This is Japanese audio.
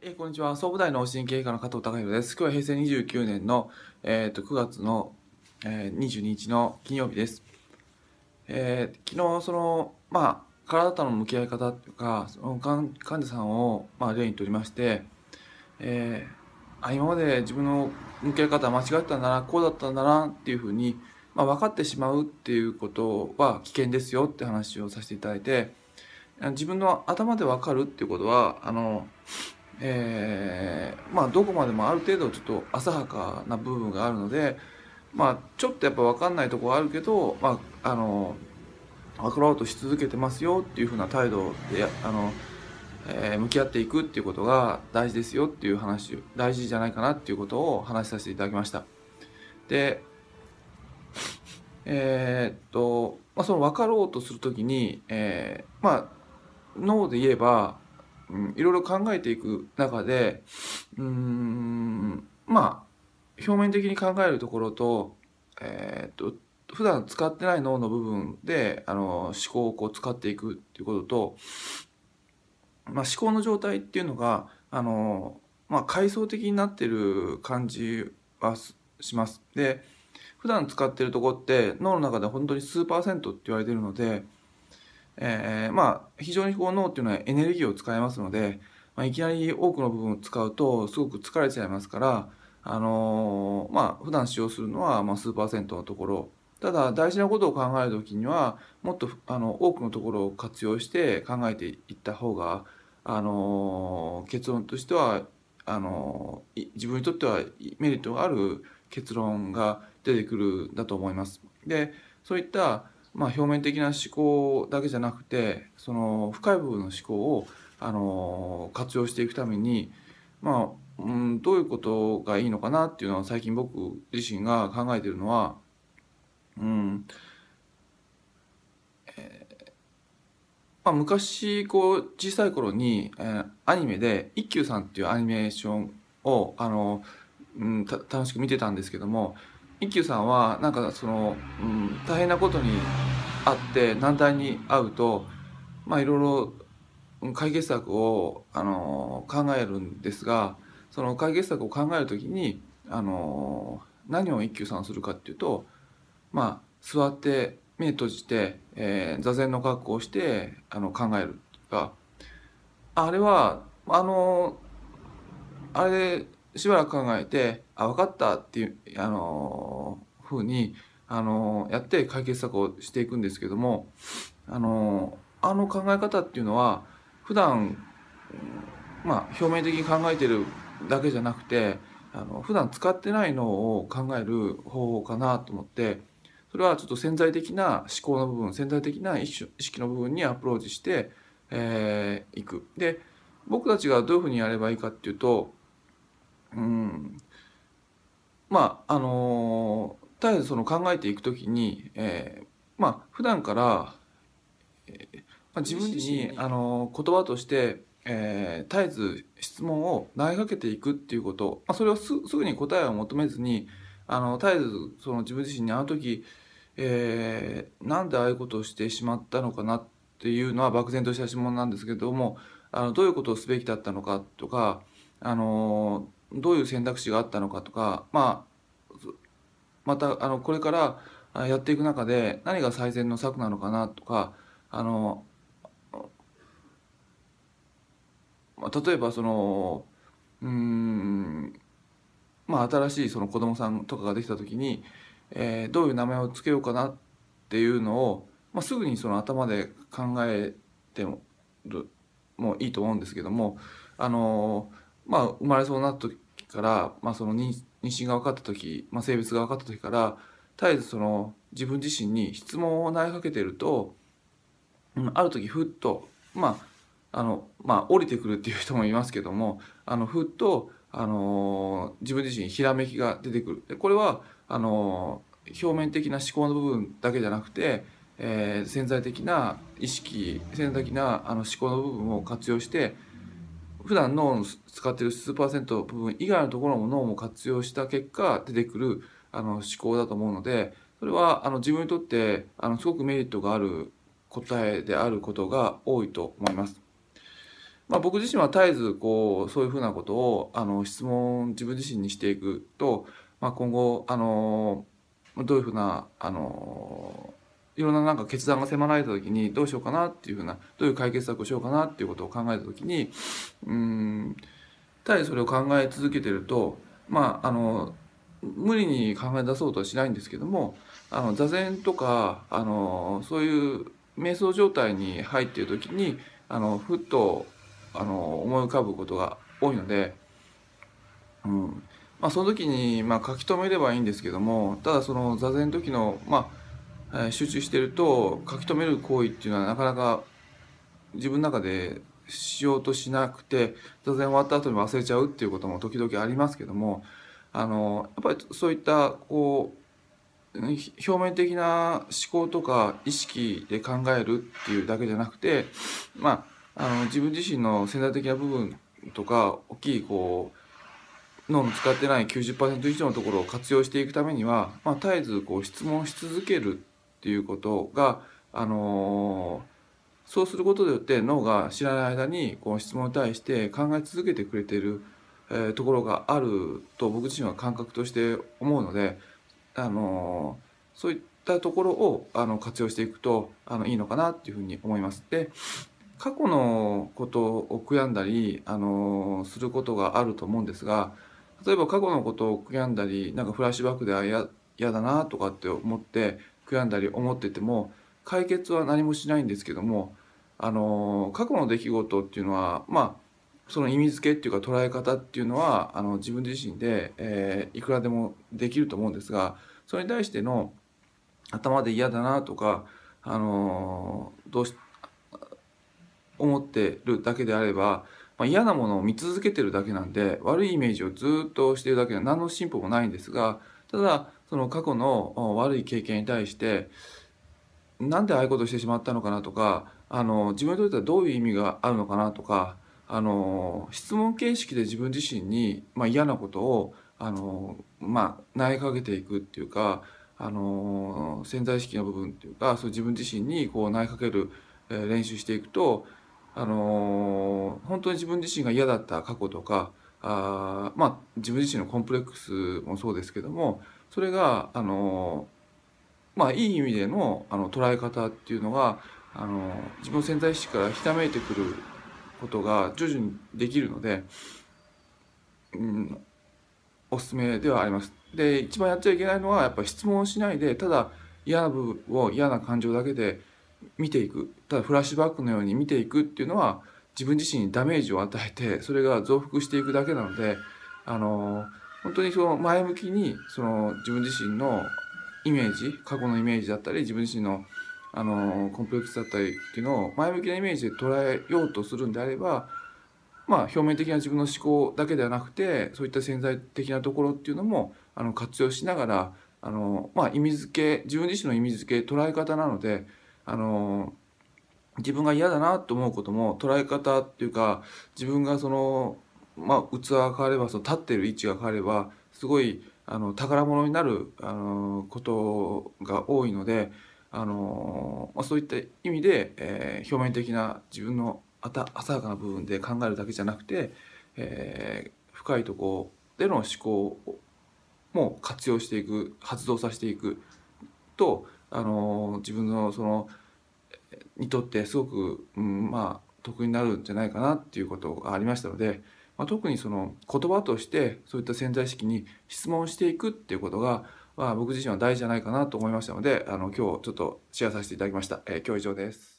えーこんにちは。総武大脳神経科の加藤隆弘です。今日は平成29年の、えー、と9月の、えー22日の金曜日です。えー昨日、その、まあ、体との向き合い方というか、その患患者さんを、まあ、例にとりまして、えーあ今まで自分の向き合い方は間違ってたんだな、こうだったんだなっていうふうに、まあ、分かってしまうっていうことは危険ですよって話をさせていただいて、自分の頭で分かるっていうことは、あの、えーまあどこまでもある程度ちょっと浅はかな部分があるのでまあちょっとやっぱ分かんないとこはあるけどまああの分かろうとし続けてますよっていうふうな態度であの、えー向き合っていくっていうことが大事ですよっていう話大事じゃないかなっていうことを話させていただきました。でえーっと、まあ、その分かろうとするときに、えーまあ脳で言えばいろいろ考えていく中でうんまあ表面的に考えるところと,、えー、と普段使ってない脳の部分であの思考をこう使っていくっていうことと、まあ、思考の状態っていうのがあの、まあ、階層的になってる感じはします。で普段使ってるとこって脳の中で本当に数パーセントって言われてるので、えーまあ非常にこう脳っていうのはエネルギーを使いますので、まあ、いきなり多くの部分を使うとすごく疲れちゃいますから、あのーまあ普段使用するのはま数パーセントのところただ大事なことを考える時にはもっとあの多くのところを活用して考えていった方が、あのー結論としてはあの自分にとってはメリットがある結論が出てくるんだと思います。でそういったまあ、表面的な思考だけじゃなくてその深い部分の思考をあの活用していくために、まあうん、どういうことがいいのかなっていうのは最近僕自身が考えているのは、うんえーまあ、昔こう小さい頃に、えーアニメで「一休さん」っていうアニメーションをあの、うん、た楽しく見てたんですけども一休さんはなんかその、うん、大変なことにあって難題に遭うとまあいろいろ解決策をあの考えるんですがその解決策を考えるときにあの何を一休さんするかっていうとまあ座って目閉じて、えー座禅の格好をしてあの考えるがあれはあのあれしばらく考えて「あ分かった」っていうあのふうにあのやって解決策をしていくんですけどもあのあの考え方っていうのは普段まあ表面的に考えてるだけじゃなくてあの普段使ってないのを考える方法かなと思ってそれはちょっと潜在的な思考の部分潜在的な意識の部分にアプローチしてえーいく。で僕たちがどういうふうにやればいいかっていうとうん。まああの絶えずその考えていくときに、えーまあ普段から、えーまあ、自分自身あの言葉として、えー絶えず質問を投げかけていくっていうこと、まあ、それをすすぐに答えを求めずにあの絶えずその自分自身にあの時、えーなんでああいうことをしてしまったのかなっていうのは漠然とした質問なんですけどもあのどういうことをすべきだったのかとかあのどういう選択肢があったのかとかまあまたあのこれからやっていく中で何が最善の策なのかなとかあの、まあ、例えばそのうんまあ新しいその子供さんとかができた時に、えーどういう名前を付けようかなっていうのを、まあ、すぐにその頭で考えてももいいと思うんですけどもあのまあ生まれそうになった時から、まあ、その妊娠が分かった時、まあ、性別が分かった時から絶えずその自分自身に質問を投げかけてると、うん、ある時ふっとまああのまあ降りてくるっていう人もいますけどもあのふっとあの自分自身にひらめきが出てくる。でこれはあの表面的な思考の部分だけじゃなくて、えー潜在的な意識潜在的なあの思考の部分を活用して普段脳の使っている数パーセント部分以外のところも脳も活用した結果出てくるあの思考だと思うのでそれはあの自分にとってあのすごくメリットがある答えであることが多いと思います。まあ、僕自身は絶えずこうそういうふうなことをあの質問自分自身にしていくと、まあ、今後あのどういうふうなあのいろんななんか決断が迫られた時にどうしようかなっていうふうなどういう解決策をしようかなっていうことを考えた時にうん絶えずそれを考え続けてるとまああの無理に考え出そうとはしないんですけどもあの座禅とかあのそういう瞑想状態に入っている時にあのふっとあの思い浮かぶことが多いので、うん。まあ、その時に、まあ、書き留めればいいんですけどもただその座禅の時の、まあ、集中してると書き留める行為っていうのはなかなか自分の中でしようとしなくて座禅終わった後に忘れちゃうっていうことも時々ありますけどもあのやっぱりそういったこう表面的な思考とか意識で考えるっていうだけじゃなくてまああの自分自身の潜在的な部分とか大きいこう脳の使ってない90%以上のところを活用していくためには、まあ、絶えずこう質問し続けるっていうことが、あのー、そうすることによって脳が知らない間にこう質問に対して考え続けてくれている、えー、ところがあると僕自身は感覚として思うので、あのー、そういったところをあの活用していくとあのいいのかなっていうふうに思います。で過去のことを悔やんだり、あのすることがあると思うんですが例えば過去のことを悔やんだりなんかフラッシュバックであや嫌だなとかって思って悔やんだり思ってても解決は何もしないんですけども、あの過去の出来事っていうのはまあその意味付けっていうか捉え方っていうのはあの自分自身で、えー、いくらでもできると思うんですがそれに対しての頭で嫌だなとか、あのどうし思ってるだけであれば、まあ、嫌なものを見続けてるだけなんで悪いイメージをずっとしてるだけで何の進歩もないんですがただその過去の悪い経験に対してなんでああいうことをしてしまったのかなとかあの自分にとってはどういう意味があるのかなとかあの質問形式で自分自身に、まあ、嫌なことをあの、まあ、投げかけていくっていうかあの潜在意識の部分っていうかそう自分自身にこう投げかける、練習していくとあの本当に自分自身が嫌だった過去とかあまあ自分自身のコンプレックスもそうですけどもそれがあのまあいい意味でのあの捉え方っていうのがあの自分の潜在意識からひためいてくることが徐々にできるので、うん、おすすめではあります。で一番やっちゃいけないのはやっぱ質問をしないでただ嫌な部分を嫌な感情だけで見ていくただフラッシュバックのように見ていくっていうのは自分自身にダメージを与えてそれが増幅していくだけなのであの本当にその前向きにその自分自身のイメージ過去のイメージだったり自分自身のあのコンプレックスだったりっていうのを前向きなイメージで捉えようとするんであればまあ表面的な自分の思考だけではなくてそういった潜在的なところっていうのもあの活用しながらあの、まあ、意味付け自分自身の意味付け捉え方なのであの自分が嫌だなと思うことも捉え方っていうか自分がそのまあ器が変わればその立ってる位置が変わればすごいあの宝物になるあのことが多いのであの、まあ、そういった意味で、えー、表面的な自分の浅はかな部分で考えるだけじゃなくて、えー、深いところでの思考も活用していく発動させていくとあの自分のそのにとってすごく、うん、まあ得になるんじゃないかなっていうことがありましたので、まあ、特にその言葉としてそういった潜在意識に質問していくっていうことが、まあ、僕自身は大事じゃないかなと思いましたのであの今日ちょっとシェアさせていただきました。えー、今日以上です。